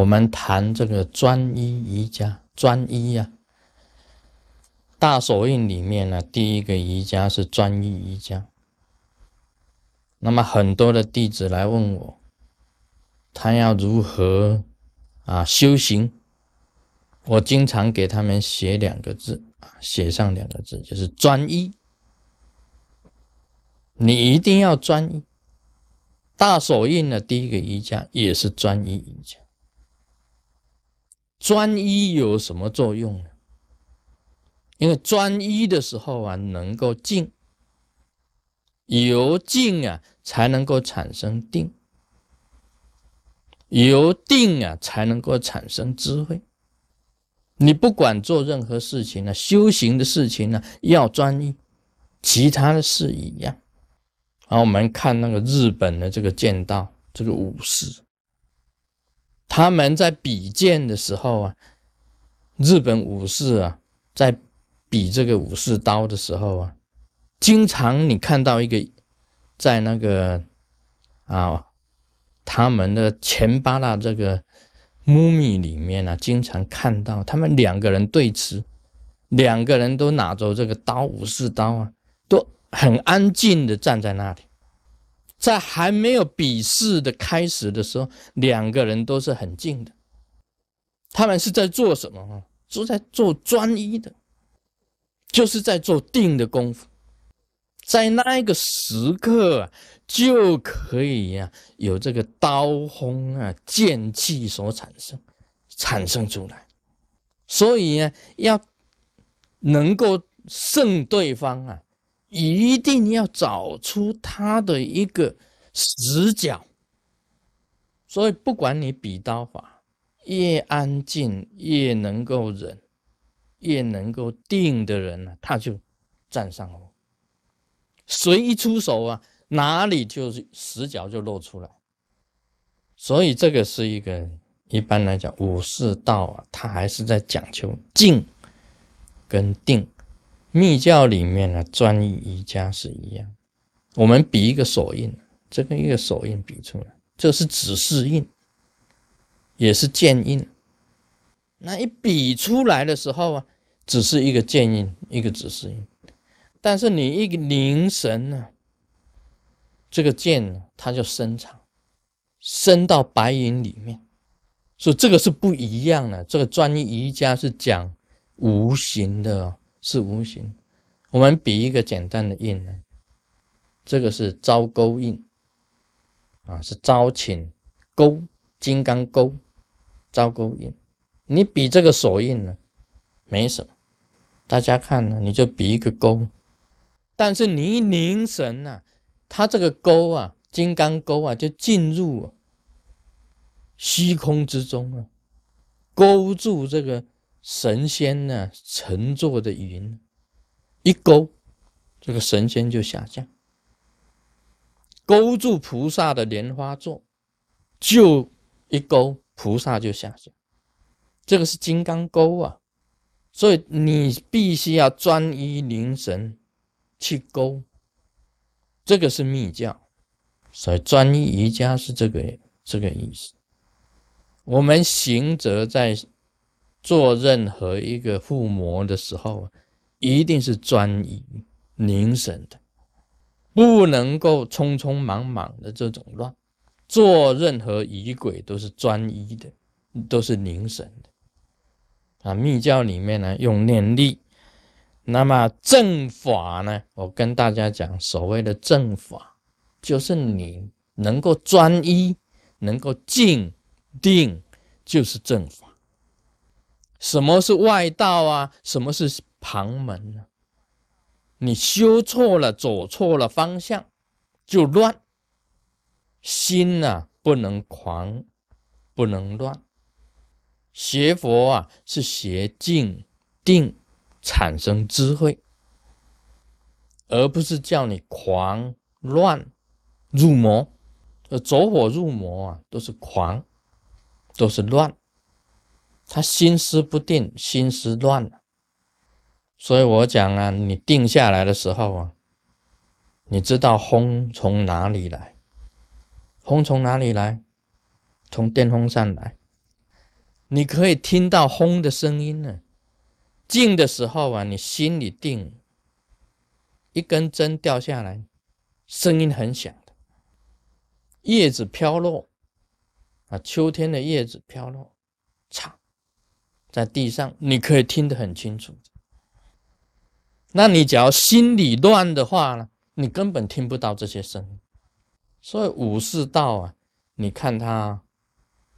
我们谈这个专一瑜伽，专一呀。大手印里面呢，第一个瑜伽是专一瑜伽。那么很多的弟子来问我，他要如何啊修行？我经常给他们写两个字啊，写上两个字，就是专一。你一定要专一。大手印的第一个瑜伽也是专一瑜伽。专一有什么作用呢？因为专一的时候啊，能够静，由静啊才能够产生定，由定啊才能够产生智慧。你不管做任何事情呢，修行的事情呢，要专一，其他的事一样。然后我们看那个日本的这个剑道，这个武士。他们在比剑的时候啊，日本武士啊，在比这个武士刀的时候啊，经常你看到一个在那个啊，他们的前八大这个木密里面呢，经常看到他们两个人对峙，两个人都拿着这个刀，武士刀啊，都很安静的站在那里。在还没有比试的开始的时候，两个人都是很静的。他们是在做什么啊？是在做专一的，就是在做定的功夫。在那一个时刻，就可以呀，有这个刀锋啊、剑气所产生，产生出来。所以呢，要能够胜对方啊。一定要找出他的一个死角，所以不管你比刀法越安静，越能够忍，越能够定的人呢，他就占上风。谁一出手啊，哪里就是死角就露出来。所以这个是一个一般来讲武士道啊，他还是在讲求静跟定。密教里面呢，专一瑜伽是一样。我们比一个手印，这个一个手印比出来，这是指示印，也是剑印。那一比出来的时候啊，只是一个剑印，一个指示印。但是你一个凝神呢，这个剑呢，它就伸长，伸到白云里面。所以这个是不一样的。这个专一瑜伽是讲无形的哦。是无形。我们比一个简单的印呢，这个是招钩印啊，是招请钩金刚钩招钩印。你比这个手印呢，没什么。大家看呢，你就比一个钩，但是你一凝神呐，它这个钩啊，金刚钩啊，就进入虚空之中啊，勾住这个。神仙呢，乘坐的云一勾，这个神仙就下降；勾住菩萨的莲花座，就一勾，菩萨就下降。这个是金刚钩啊，所以你必须要专一凝神去勾。这个是密教，所以专一瑜伽是这个这个意思。我们行者在。做任何一个附魔的时候，一定是专一凝神的，不能够匆匆忙忙的这种乱。做任何仪轨都是专一的，都是凝神的。啊，密教里面呢用念力，那么正法呢，我跟大家讲，所谓的正法，就是你能够专一，能够静定，就是正法。什么是外道啊？什么是旁门呢？你修错了，走错了方向，就乱。心呐，不能狂，不能乱。学佛啊，是学静定，产生智慧，而不是叫你狂乱入魔。呃，走火入魔啊，都是狂，都是乱。他心思不定，心思乱了，所以我讲啊，你定下来的时候啊，你知道风从哪里来？风从哪里来？从电风扇来。你可以听到轰的声音呢。静的时候啊，你心里定，一根针掉下来，声音很响的。叶子飘落啊，秋天的叶子飘落，嚓，在地上，你可以听得很清楚。那你只要心里乱的话呢，你根本听不到这些声音。所以武士道啊，你看他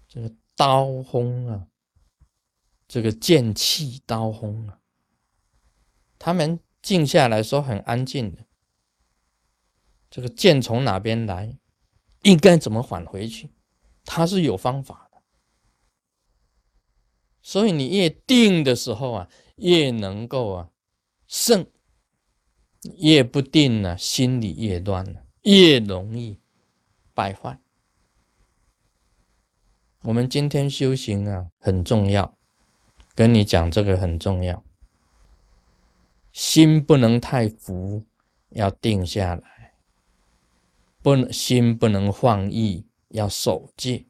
这个。刀轰啊，这个剑气刀轰啊，他们静下来说很安静的。这个剑从哪边来，应该怎么返回去，他是有方法。所以你越定的时候啊，越能够啊胜；越不定呢，心里越乱，越容易败坏。我们今天修行啊，很重要。跟你讲，这个很重要。心不能太浮，要定下来；不能心不能放逸，要守戒。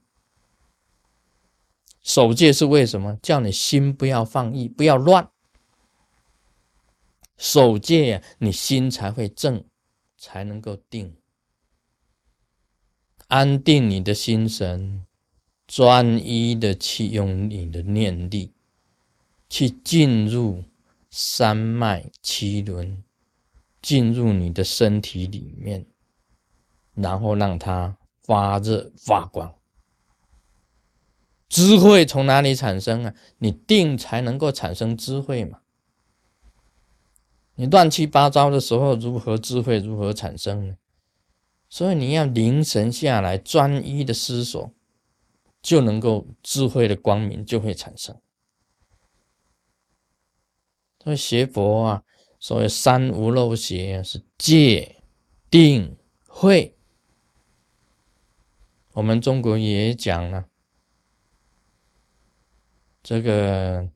守戒是为什么？叫你心不要放逸，不要乱。守戒，你心才会正，才能够定，安定你的心神。专一的去用你的念力，去进入三脉七轮，进入你的身体里面，然后让它发热发光。智慧从哪里产生啊？你定才能够产生智慧嘛。你乱七八糟的时候，如何智慧如何产生呢？所以你要凝神下来，专一的思索。就能够智慧的光明就会产生。所以学佛啊，所谓三无漏学是戒、定、慧。我们中国也讲了，这个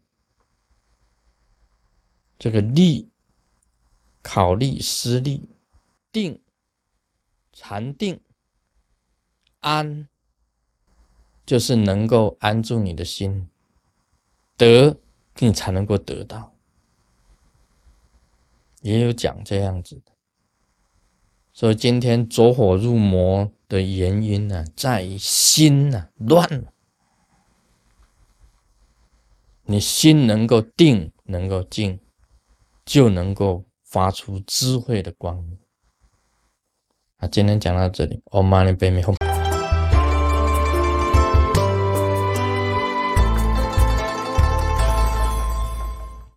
这个立、考虑、思虑、定、禅定、安。就是能够安住你的心，得你才能够得到。也有讲这样子的，所以今天走火入魔的原因呢，在于心呢乱了。你心能够定，能够静，就能够发出智慧的光明。啊，今天讲到这里，Om Mani Padme Hum。